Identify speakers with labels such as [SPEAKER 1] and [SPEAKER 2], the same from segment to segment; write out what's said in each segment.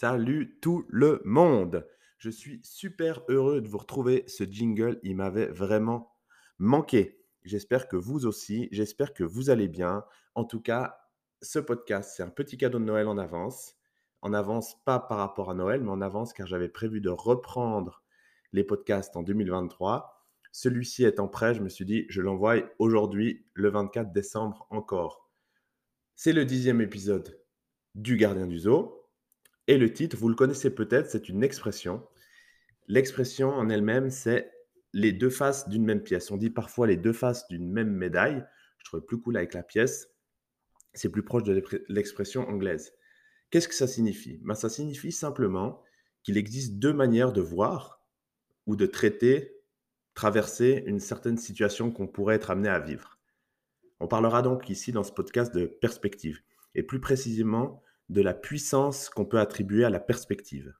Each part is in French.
[SPEAKER 1] Salut tout le monde. Je suis super heureux de vous retrouver. Ce jingle, il m'avait vraiment manqué. J'espère que vous aussi, j'espère que vous allez bien. En tout cas, ce podcast, c'est un petit cadeau de Noël en avance. En avance, pas par rapport à Noël, mais en avance car j'avais prévu de reprendre les podcasts en 2023. Celui-ci étant prêt, je me suis dit, je l'envoie aujourd'hui, le 24 décembre encore. C'est le dixième épisode du Gardien du Zoo. Et le titre, vous le connaissez peut-être, c'est une expression. L'expression en elle-même, c'est les deux faces d'une même pièce. On dit parfois les deux faces d'une même médaille. Je trouvais plus cool avec la pièce. C'est plus proche de l'expression anglaise. Qu'est-ce que ça signifie? Ben, Ça signifie simplement qu'il existe deux manières de voir ou de traiter, traverser une certaine situation qu'on pourrait être amené à vivre. On parlera donc ici dans ce podcast de perspective, et plus précisément de la puissance qu'on peut attribuer à la perspective.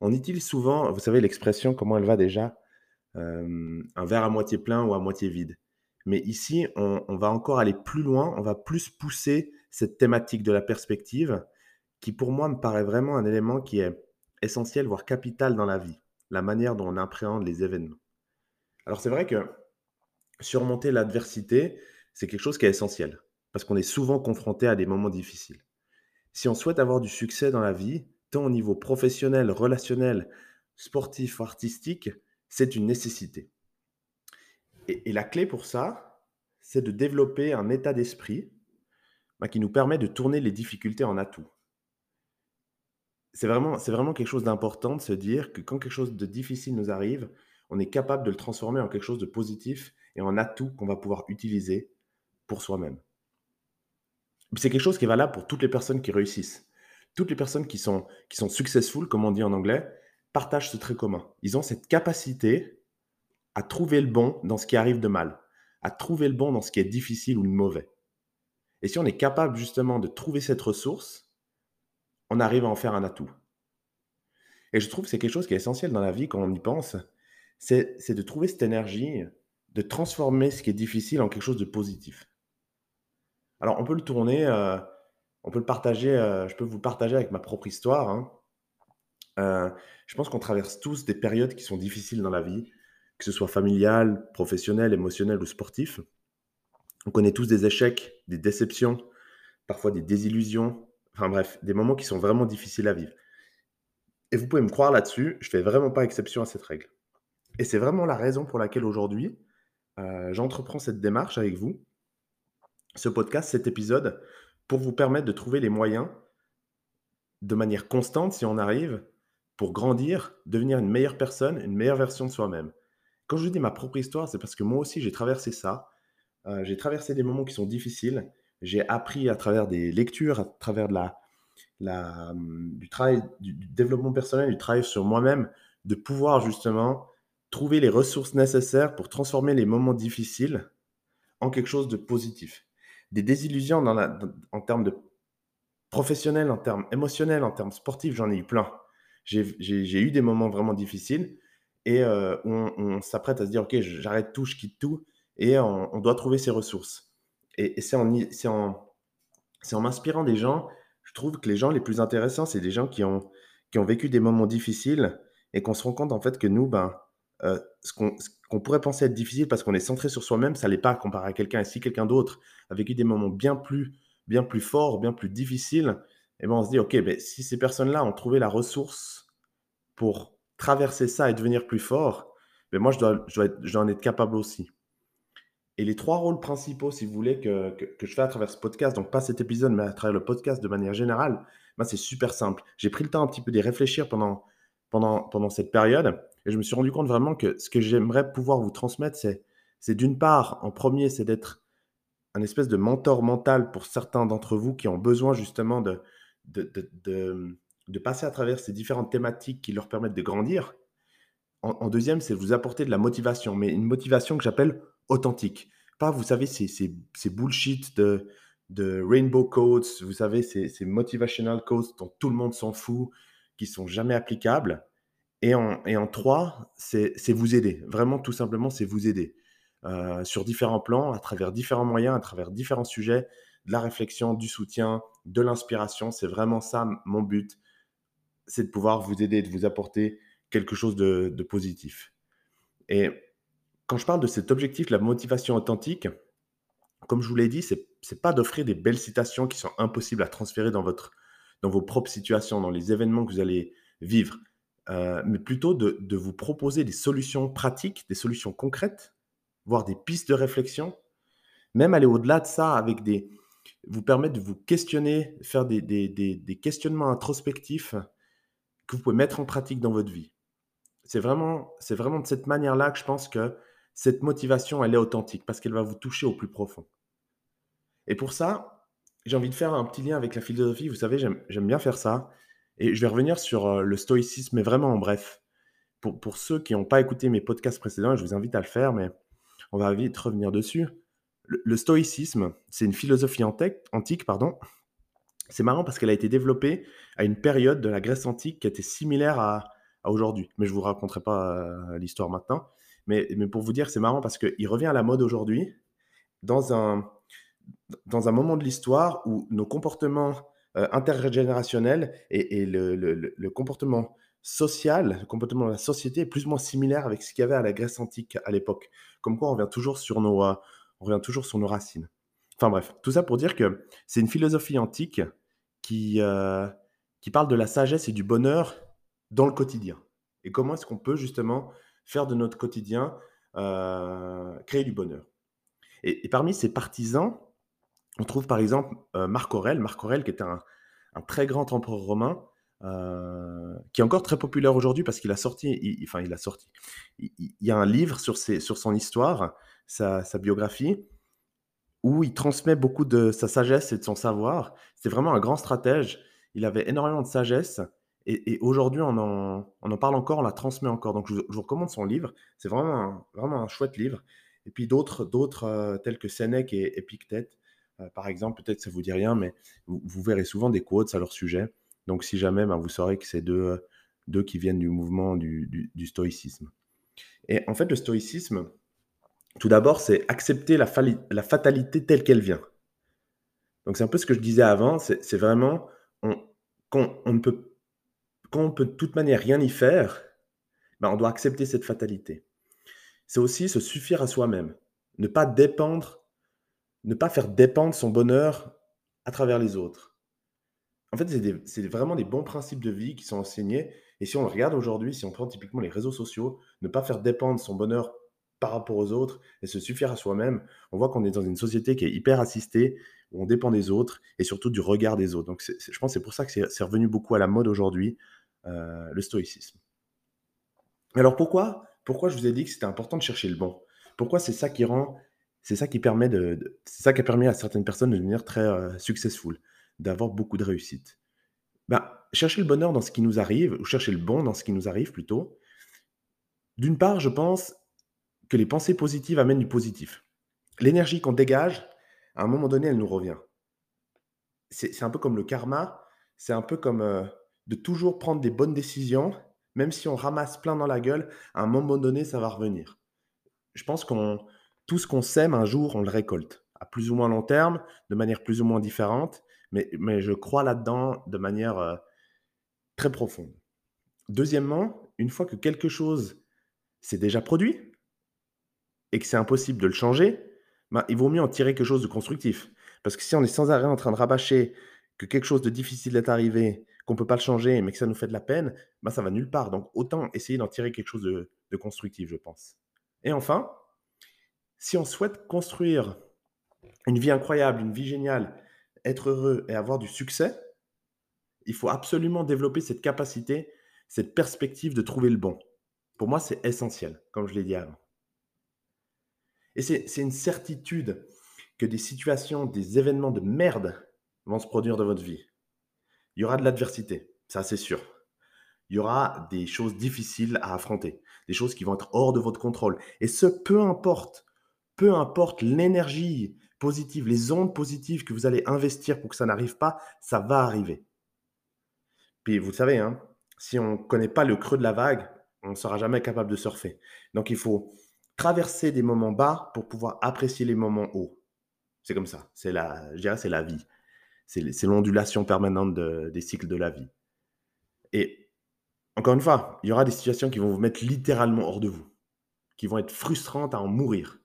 [SPEAKER 1] On utilise souvent, vous savez l'expression, comment elle va déjà euh, Un verre à moitié plein ou à moitié vide. Mais ici, on, on, va encore aller plus loin, on va plus pousser cette thématique de la perspective, qui pour moi me paraît vraiment un élément qui est essentiel, voire capital dans la vie, la manière dont on appréhende les événements. Alors c'est vrai que surmonter l'adversité, c'est quelque chose qui est essentiel, parce qu'on est souvent confronté à des moments difficiles. Si on souhaite avoir du succès dans la vie, tant au niveau professionnel, relationnel, sportif, artistique, c'est une nécessité. Et, la clé pour ça, c'est de développer un état d'esprit bah, qui nous permet de tourner les difficultés en atout. C'est vraiment, c'est vraiment quelque chose d'important de se dire que quand quelque chose de difficile nous arrive, on est capable de le transformer en quelque chose de positif et en atout qu'on va pouvoir utiliser pour soi-même. C'est quelque chose qui est valable pour toutes les personnes qui réussissent. Toutes les personnes qui sont, qui sont successful, comme on dit en anglais, partagent ce trait commun. Ils ont cette capacité à trouver le bon dans ce qui arrive de mal, à trouver le bon dans ce qui est difficile ou mauvais. Et si on est capable justement de trouver cette ressource, on arrive à en faire un atout. Et je trouve que c'est quelque chose qui est essentiel dans la vie quand on y pense, c'est de trouver cette énergie, de transformer ce qui est difficile en quelque chose de positif. Alors, on peut le tourner, euh, on peut le partager, euh, je peux vous partager avec ma propre histoire. Hein. Euh, je pense qu'on traverse tous des périodes qui sont difficiles dans la vie, que ce soit familial, professionnel, émotionnel ou sportif. On connaît tous des échecs, des déceptions, parfois des désillusions, enfin bref, des moments qui sont vraiment difficiles à vivre. Et vous pouvez me croire là-dessus, je fais vraiment pas exception à cette règle. Et c'est vraiment la raison pour laquelle aujourd'hui, j'entreprends cette démarche avec vous ce podcast, cet épisode, pour vous permettre de trouver les moyens de manière constante, si on arrive, pour grandir, devenir une meilleure personne, une meilleure version de soi-même. Quand je dis ma propre histoire, c'est parce que moi aussi, j'ai traversé ça. Euh, j'ai traversé des moments qui sont difficiles. J'ai appris à travers des lectures, à travers de la, hum, du travail, du développement personnel, du travail sur moi-même, de pouvoir justement trouver les ressources nécessaires pour transformer les moments difficiles en quelque chose de positif des désillusions dans en termes de en termes émotionnels, en termes sportifs, j'en ai eu plein. J'ai eu des moments vraiment difficiles et euh, on, s'apprête à se dire, OK, j'arrête tout, je quitte tout et on, doit trouver ses ressources. Et, c'est en m'inspirant des gens, je trouve que les gens les plus intéressants, c'est des gens qui ont, qui ont vécu des moments difficiles et qu'on se rend compte en fait que nous, ben, euh, ce qu'on pourrait penser être difficile parce qu'on est centré sur soi-même, ça l'est pas comparé à quelqu'un. Et si quelqu'un d'autre a vécu des moments bien plus, bien plus forts, bien plus difficiles, et eh ben on se dit, OK, ben, si ces personnes-là ont trouvé la ressource pour traverser ça et devenir plus fort, ben moi, je dois, je, dois en être capable aussi. Et les trois rôles principaux, si vous voulez, que, que, je fais à travers ce podcast, donc pas cet épisode, mais à travers le podcast de manière générale, ben c'est super simple. J'ai pris le temps un petit peu d'y réfléchir pendant, pendant, pendant cette période. Et je me suis rendu compte vraiment que ce que j'aimerais pouvoir vous transmettre, c'est, c'est d'une part, en premier, c'est d'être un espèce de mentor mental pour certains d'entre vous qui ont besoin justement de, de, de, passer à travers ces différentes thématiques qui leur permettent de grandir. En, deuxième, c'est vous apporter de la motivation, mais une motivation que j'appelle authentique. Pas, vous savez, ces, ces, bullshit de, de rainbow quotes, vous savez, ces, motivational quotes dont tout le monde s'en fout, qui sont jamais applicables. Et en, trois, c'est vous aider. Vraiment, tout simplement, c'est vous aider. Euh, sur différents plans, à travers différents moyens, à travers différents sujets, de la réflexion, du soutien, de l'inspiration. C'est vraiment ça mon but. c'est de pouvoir vous aider, de vous apporter quelque chose de, de positif. Et quand je parle de cet objectif, la motivation authentique, comme je vous l'ai dit, c'est n'est pas d'offrir des belles citations qui sont impossibles à transférer dans, votre, dans vos propres situations, dans les événements que vous allez vivre, euh, mais plutôt de, vous proposer des solutions pratiques, des solutions concrètes, voire des pistes de réflexion, même aller au-delà de ça avec des, vous permettre de vous questionner, faire des, des questionnements introspectifs que vous pouvez mettre en pratique dans votre vie. C'est vraiment, c'est vraiment de cette manière-là que je pense que cette motivation, elle est authentique parce qu'elle va vous toucher au plus profond. Et pour ça, j'ai envie de faire un petit lien avec la philosophie. Vous savez, j'aime bien faire ça. Et je vais revenir sur euh, le stoïcisme, mais vraiment en bref. Pour, pour ceux qui n'ont pas écouté mes podcasts précédents, je vous invite à le faire, mais on va vite revenir dessus. Le, stoïcisme, c'est une philosophie antique, pardon. C'est marrant parce qu'elle a été développée à une période de la Grèce antique qui était similaire à, aujourd'hui. Mais je ne vous raconterai pas euh, l'histoire maintenant. Mais, mais, pour vous dire, c'est marrant parce qu'il revient à la mode aujourd'hui dans un, dans un moment de l'histoire où nos comportements euh, intergénérationnels et, le, comportement social, le comportement de la société est plus ou moins similaire avec ce qu'il y avait à la Grèce antique à l'époque. Comme quoi, on revient toujours sur nos, euh, on revient toujours sur nos racines. Enfin bref, tout ça pour dire que c'est une philosophie antique qui, euh, qui parle de la sagesse et du bonheur dans le quotidien. Et comment est-ce qu'on peut justement faire de notre quotidien créer du bonheur? Et, et, parmi ces partisans, on trouve par exemple euh, Marc Aurèle, Marc Aurèle qui était un, très grand empereur romain, euh, qui est encore très populaire aujourd'hui parce qu'il a sorti, enfin il a sorti, il, y a un livre sur, sur son histoire, sa, biographie, où il transmet beaucoup de sa sagesse et de son savoir. C'est vraiment un grand stratège. Il avait énormément de sagesse. Et, aujourd'hui, on en, on en, parle encore, on la transmet encore. Donc, je vous, recommande son livre. C'est vraiment vraiment un chouette livre. Et puis d'autres, d'autres euh, tels que Sénèque et Épictète, par exemple, peut-être ça vous dit rien, mais vous, verrez souvent des quotes à leur sujet. Donc, si jamais, ben, vous saurez que c'est deux, euh, qui viennent du mouvement du, stoïcisme. Et en fait, le stoïcisme, tout d'abord, c'est accepter la, fatalité telle qu'elle vient. Donc, c'est un peu ce que je disais avant, c'est vraiment, on, quand, on ne peut, on peut de toute manière rien y faire, ben, on doit accepter cette fatalité. C'est aussi se suffire à soi-même, ne pas dépendre ne pas faire dépendre son bonheur à travers les autres. En fait, c'est vraiment des bons principes de vie qui sont enseignés. Et si on le regarde aujourd'hui, si on prend typiquement les réseaux sociaux, ne pas faire dépendre son bonheur par rapport aux autres et se suffire à soi-même, on voit qu'on est dans une société qui est hyper assistée, où on dépend des autres et surtout du regard des autres. Donc, je pense que c'est pour ça que c'est revenu beaucoup à la mode aujourd'hui, euh, le stoïcisme. Alors pourquoi, pourquoi je vous ai dit que c'était important de chercher le bon? Pourquoi c'est ça qui rend c'est ça qui permet de, c'est ça qui a permis à certaines personnes de devenir très euh, successful, d'avoir beaucoup de réussite. Bah, chercher le bonheur dans ce qui nous arrive, ou chercher le bon dans ce qui nous arrive plutôt. D'une part, je pense que les pensées positives amènent du positif. L'énergie qu'on dégage, à un moment donné, elle nous revient. C'est un peu comme le karma, c'est un peu comme euh, de toujours prendre des bonnes décisions, même si on ramasse plein dans la gueule, à un moment donné, ça va revenir. Je pense qu'on tout ce qu'on sème, un jour, on le récolte, à plus ou moins long terme, de manière plus ou moins différente, mais, mais je crois là-dedans de manière euh, très profonde. Deuxièmement, une fois que quelque chose s'est déjà produit et que c'est impossible de le changer, ben, il vaut mieux en tirer quelque chose de constructif. Parce que si on est sans arrêt en train de rabâcher que quelque chose de difficile est arrivé, qu'on ne peut pas le changer, mais que ça nous fait de la peine, ben, ça va nulle part. Donc autant essayer d'en tirer quelque chose de constructif, je pense. Et enfin, si on souhaite construire une vie incroyable, une vie géniale, être heureux et avoir du succès, il faut absolument développer cette capacité, cette perspective de trouver le bon. Pour moi, c'est essentiel, comme je l'ai dit avant. Et c'est une certitude que des situations, des événements de merde vont se produire dans votre vie. Il y aura de l'adversité, ça c'est sûr. Il y aura des choses difficiles à affronter, des choses qui vont être hors de votre contrôle. Et ce, peu importe peu importe l'énergie positive, les ondes positives que vous allez investir pour que ça n'arrive pas, ça va arriver. Puis vous savez, hein, si on ne connaît pas le creux de la vague, on ne sera jamais capable de surfer. Donc il faut traverser des moments bas pour pouvoir apprécier les moments hauts. C'est comme ça. C'est la, je dirais, c'est la vie. C'est l'ondulation permanente des cycles de la vie. Et Encore une fois, il y aura des situations qui vont vous mettre littéralement hors de vous, qui vont être frustrantes à en mourir,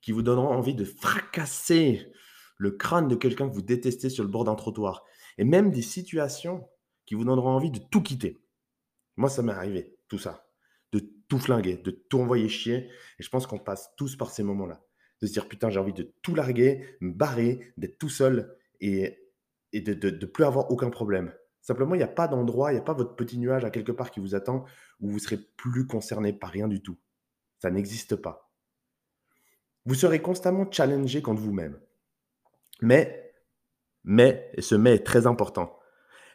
[SPEAKER 1] qui vous donneront envie de fracasser le crâne de quelqu'un que vous détestez sur le bord d'un trottoir, et même des situations qui vous donneront envie de tout quitter. Moi, ça m'est arrivé, tout ça, de tout flinguer, de tout envoyer chier, et je pense qu'on passe tous par ces moments-là, de se dire putain, j'ai envie de tout larguer, me barrer, d'être tout seul et, de ne plus avoir aucun problème. Simplement, il n'y a pas d'endroit, il n'y a pas votre petit nuage à quelque part qui vous attend où vous serez plus concerné par rien du tout. Ça n'existe pas. Vous serez constamment challengé contre vous-même. Mais, mais, et ce mais est très important,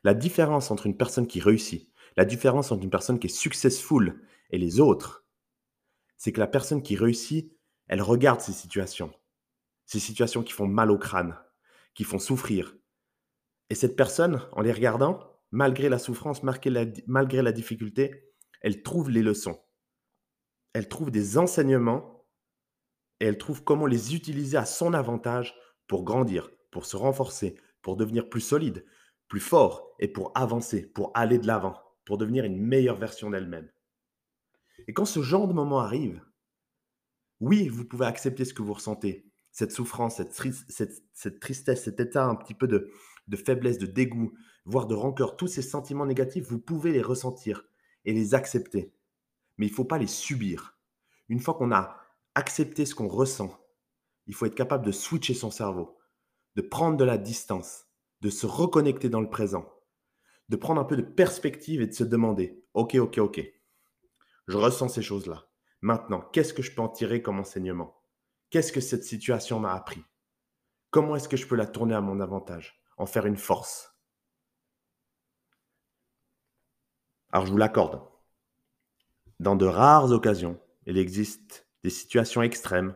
[SPEAKER 1] la différence entre une personne qui réussit, la différence entre une personne qui est successful et les autres, c'est que la personne qui réussit, elle regarde ces situations. Ces situations qui font mal au crâne, qui font souffrir, et cette personne, en les regardant, malgré la souffrance, malgré la, difficulté, elle trouve les leçons. Elle trouve des enseignements et elle trouve comment les utiliser à son avantage pour grandir, pour se renforcer, pour devenir plus solide, plus fort et pour avancer, pour aller de l'avant, pour devenir une meilleure version d'elle-même. Et quand ce genre de moment arrive, oui, vous pouvez accepter ce que vous ressentez, cette souffrance, cette tristesse, cet état un petit peu de, de faiblesse, de dégoût, voire de rancœur, tous ces sentiments négatifs, vous pouvez les ressentir et les accepter. Mais il ne faut pas les subir. Une fois qu'on a accepté ce qu'on ressent, il faut être capable de switcher son cerveau, de prendre de la distance, de se reconnecter dans le présent, de prendre un peu de perspective et de se demander, ok, ok, ok, je ressens ces choses-là. Maintenant, qu'est-ce que je peux en tirer comme enseignement? Qu'est-ce que cette situation m'a appris? Comment est-ce que je peux la tourner à mon avantage en faire une force? Alors je vous l'accorde. Dans de rares occasions, il existe des situations extrêmes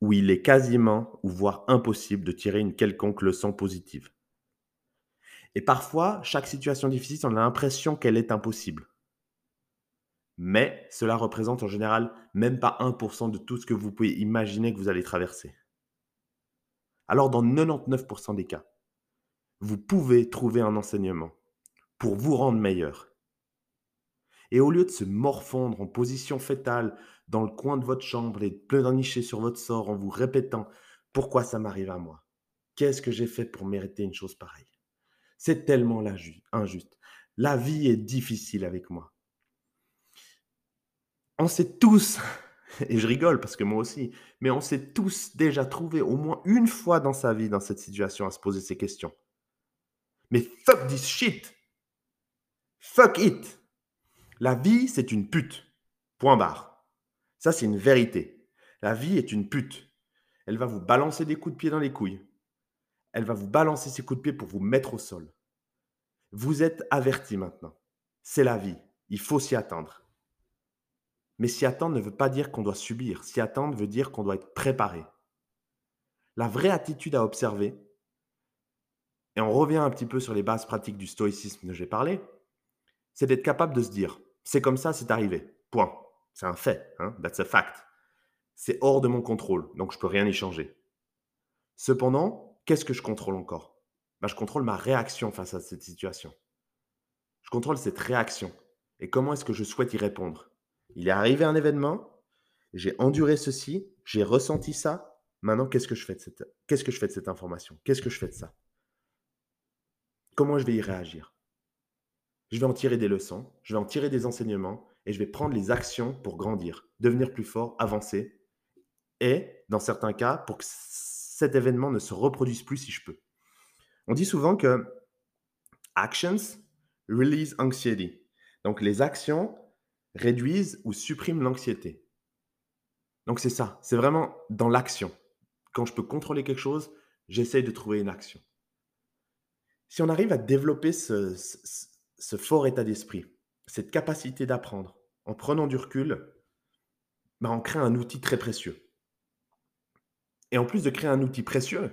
[SPEAKER 1] où il est quasiment ou voire impossible de tirer une quelconque leçon positive. Et parfois, chaque situation difficile, on a l'impression qu'elle est impossible. Mais cela représente en général même pas 1% de tout ce que vous pouvez imaginer que vous allez traverser. Alors dans 99% des cas, vous pouvez trouver un enseignement pour vous rendre meilleur. Et au lieu de se morfondre en position fétale dans le coin de votre chambre et de pleurnicher sur votre sort en vous répétant pourquoi ça m'arrive à moi? Qu'est-ce que j'ai fait pour mériter une chose pareille? C'est tellement injuste. La vie est difficile avec moi. On sait tous, et je rigole parce que moi aussi, mais on s'est tous déjà trouvé au moins une fois dans sa vie dans cette situation à se poser ces questions. Mais fuck this shit. Fuck it. La vie, c'est une pute. Point barre. Ça, c'est une vérité. La vie est une pute. Elle va vous balancer des coups de pied dans les couilles. Elle va vous balancer ses coups de pied pour vous mettre au sol. Vous êtes averti maintenant. C'est la vie. Il faut s'y attendre. Mais s'y attendre ne veut pas dire qu'on doit subir. S'y attendre veut dire qu'on doit être préparé. La vraie attitude à observer, et on revient un petit peu sur les bases pratiques du stoïcisme dont j'ai parlé, c'est d'être capable de se dire, c'est comme ça, c'est arrivé. Point. C'est un fait. Hein? That's a fact. C'est hors de mon contrôle, donc je ne peux rien y changer. Cependant, qu'est-ce que je contrôle encore? Ben, Je contrôle ma réaction face à cette situation. Je contrôle cette réaction. Et comment est-ce que je souhaite y répondre? Il est arrivé un événement, j'ai enduré ceci, j'ai ressenti ça. Maintenant, qu'est-ce que je fais de cette information? Qu'est-ce que je fais de ça? Comment je vais y réagir? Je vais en tirer des leçons, je vais en tirer des enseignements et je vais prendre les actions pour grandir, devenir plus fort, avancer. Et, dans certains cas, pour que cet événement ne se reproduise plus si je peux. On dit souvent que actions release anxiety. Donc les actions réduisent ou suppriment l'anxiété. Donc c'est ça, c'est vraiment dans l'action. Quand je peux contrôler quelque chose, j'essaye de trouver une action. Si on arrive à développer ce, fort état d'esprit, cette capacité d'apprendre, en prenant du recul, bah, on crée un outil très précieux. Et en plus de créer un outil précieux,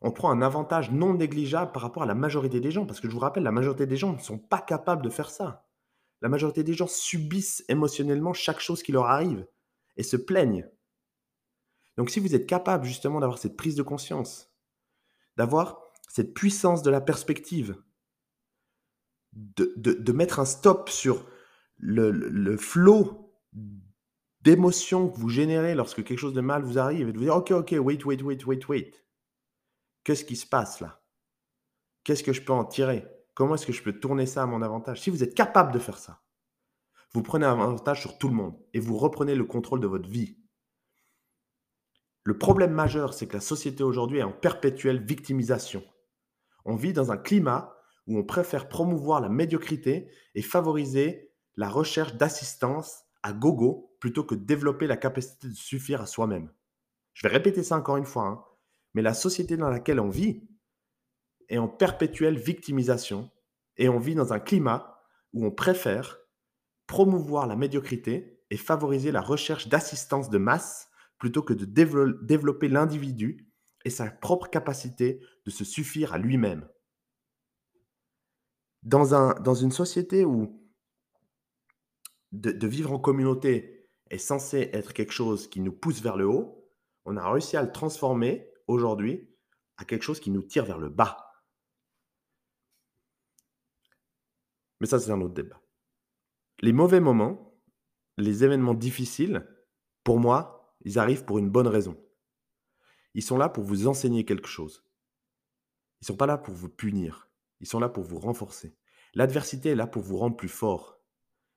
[SPEAKER 1] on prend un avantage non négligeable par rapport à la majorité des gens. Parce que je vous rappelle, la majorité des gens ne sont pas capables de faire ça. La majorité des gens subissent émotionnellement chaque chose qui leur arrive et se plaignent. Donc si vous êtes capable justement d'avoir cette prise de conscience, d'avoir cette puissance de la perspective, de, mettre un stop sur le, le flot d'émotions que vous générez lorsque quelque chose de mal vous arrive et de vous dire, OK, OK, wait, wait, wait, wait, wait. Qu'est-ce qui se passe là? Qu'est-ce que je peux en tirer? Comment est-ce que je peux tourner ça à mon avantage? Si vous êtes capable de faire ça, vous prenez un avantage sur tout le monde et vous reprenez le contrôle de votre vie. Le problème majeur, c'est que la société aujourd'hui est en perpétuelle victimisation. On vit dans un climat où on préfère promouvoir la médiocrité et favoriser la recherche d'assistance à gogo plutôt que développer la capacité de suffire à soi-même. Je vais répéter ça encore une fois, hein. mais la société dans laquelle on vit est en perpétuelle victimisation et on vit dans un climat où on préfère promouvoir la médiocrité et favoriser la recherche d'assistance de masse plutôt que de développer l'individu et sa propre capacité de se suffire à lui-même. Dans, un, dans une société où de, vivre en communauté est censé être quelque chose qui nous pousse vers le haut, on a réussi à le transformer aujourd'hui à quelque chose qui nous tire vers le bas. Mais ça, c'est un autre débat. Les mauvais moments, les événements difficiles, pour moi, ils arrivent pour une bonne raison. Ils sont là pour vous enseigner quelque chose. Ils ne sont pas là pour vous punir. Ils sont là pour vous renforcer. L'adversité est là pour vous rendre plus fort.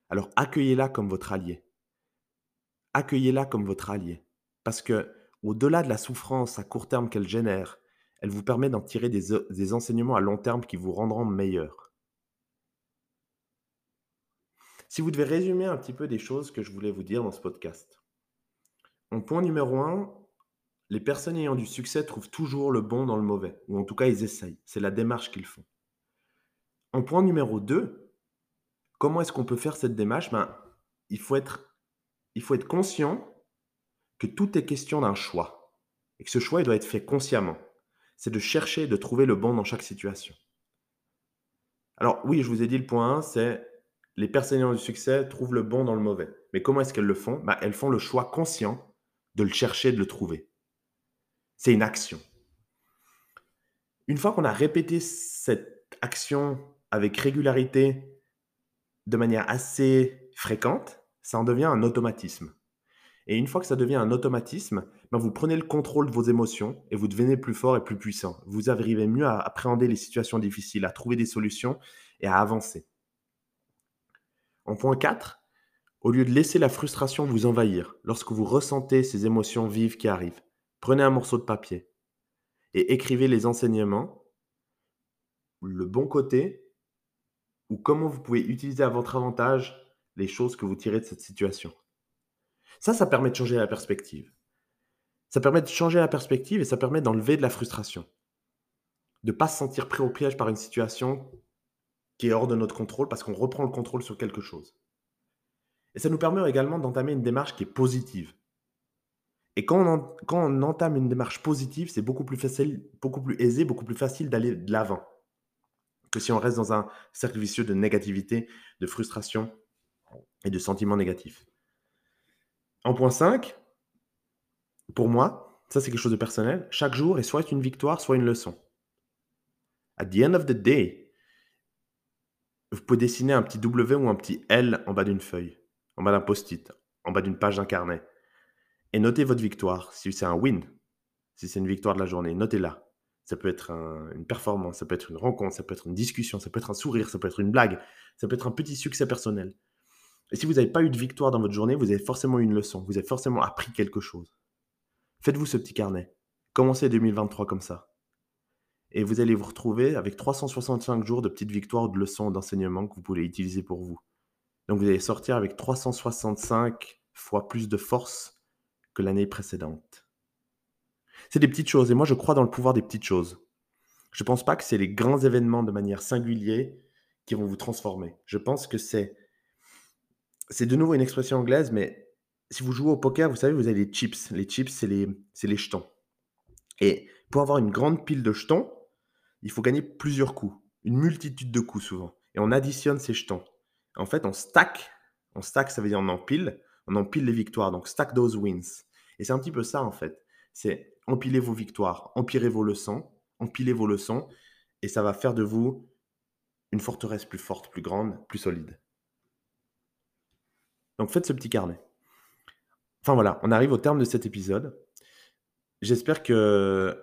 [SPEAKER 1] Alors accueillez-la comme votre allié. Accueillez-la comme votre allié. Parce que, au-delà de la souffrance à court terme qu'elle génère, elle vous permet d'en tirer des, des enseignements à long terme qui vous rendront meilleur. Si vous devez résumer un petit peu des choses que je voulais vous dire dans ce podcast. En point numéro un, les personnes ayant du succès trouvent toujours le bon dans le mauvais, ou en tout cas ils essayent. C'est la démarche qu'ils font. En point numéro 2, comment est-ce qu'on peut faire cette démarche? Ben, il, faut être, il faut être conscient que tout est question d'un choix, et que ce choix il doit être fait consciemment. C'est de chercher, de trouver le bon dans chaque situation. Alors oui, je vous ai dit le point 1, c'est les personnes ayant du succès trouvent le bon dans le mauvais. Mais comment est-ce qu'elles le font? Bah, Elles font le choix conscient de le chercher, de le trouver. C'est une action. Une fois qu'on a répété cette action avec régularité, de manière assez fréquente, ça en devient un automatisme. Et une fois que ça devient un automatisme, bah, vous prenez le contrôle de vos émotions et vous devenez plus fort et plus puissant. Vous arrivez mieux à appréhender les situations difficiles, à trouver des solutions et à avancer. En point 4, au lieu de laisser la frustration vous envahir lorsque vous ressentez ces émotions vives qui arrivent, prenez un morceau de papier et écrivez les enseignements, le bon côté ou comment vous pouvez utiliser à votre avantage les choses que vous tirez de cette situation. Ça, ça permet de changer la perspective. Ça permet de changer la perspective et ça permet d'enlever de la frustration. De ne pas se sentir pris au piège par une situation qui est hors de notre contrôle parce qu'on reprend le contrôle sur quelque chose. Et ça nous permet également d'entamer une démarche qui est positive. Et quand on, quand on entame une démarche positive, c'est beaucoup plus facile, beaucoup plus aisé, beaucoup plus facile d'aller de l'avant si on reste dans un cercle vicieux de négativité, de frustration et de sentiments négatifs. En point 5, pour moi, ça c'est quelque chose de personnel, chaque jour est soit une victoire, soit une leçon. At the end of the day, vous pouvez dessiner un petit W ou un petit L en bas d'une feuille, en bas d'un post-it, en bas d'une page d'un carnet. Et notez votre victoire. Si c'est un win, si c'est une victoire de la journée, notez-la. Ça peut être une performance, ça peut être une rencontre, ça peut être une discussion, ça peut être un sourire, ça peut être une blague, ça peut être un petit succès personnel. Et si vous n'avez pas eu de victoire dans votre journée, vous avez forcément eu une leçon, vous avez forcément appris quelque chose. Faites-vous ce petit carnet. Commencez 2023 comme ça. Et vous allez vous retrouver avec 365 jours de petites victoires, de leçons, d'enseignements que vous pouvez utiliser pour vous. Donc vous allez sortir avec 365 fois plus de force que l'année précédente. C'est des petites choses et moi je crois dans le pouvoir des petites choses. Je ne pense pas que c'est les grands événements de manière singulière qui vont vous transformer. Je pense que c'est c'est de nouveau une expression anglaise, mais si vous jouez au poker, vous savez, vous avez les chips. Les chips, c'est les, les jetons. Et pour avoir une grande pile de jetons, il faut gagner plusieurs coups, une multitude de coups souvent. Et on additionne ces jetons. En fait, on stack. On stack, ça veut dire on empile. On empile les victoires. Donc, stack those wins. Et c'est un petit peu ça, en fait. C'est empiler vos victoires, empiler vos leçons, empiler vos leçons. Et ça va faire de vous une forteresse plus forte, plus grande, plus solide. Donc faites ce petit carnet. Enfin voilà, on arrive au terme de cet épisode. J'espère que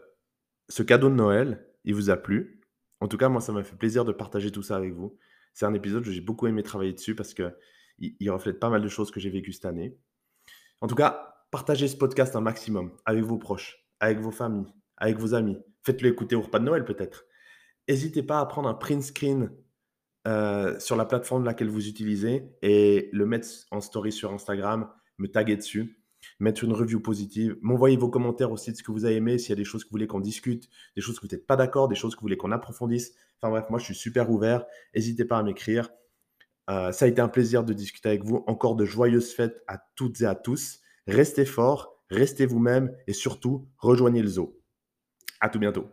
[SPEAKER 1] ce cadeau de Noël, il vous a plu. En tout cas, moi, ça m'a fait plaisir de partager tout ça avec vous. C'est un épisode où j'ai beaucoup aimé travailler dessus parce qu'il il reflète pas mal de choses que j'ai vécues cette année. En tout cas, partagez ce podcast un maximum avec vos proches, avec vos familles, avec vos amis. Faites-le écouter au repas de Noël peut-être. N'hésitez pas à prendre un print screen euh, sur la plateforme laquelle vous utilisez et le mettre en story sur Instagram, me taguer dessus, mettre une review positive, m'envoyer vos commentaires aussi de ce que vous avez aimé, s'il y a des choses que vous voulez qu'on discute, des choses que vous n'êtes pas d'accord, des choses que vous voulez qu'on approfondisse. Enfin bref, moi je suis super ouvert. N'hésitez pas à m'écrire. Euh, ça a été un plaisir de discuter avec vous. Encore de joyeuses fêtes à toutes et à tous. Restez forts, restez vous-même et surtout rejoignez le zoo. À tout bientôt.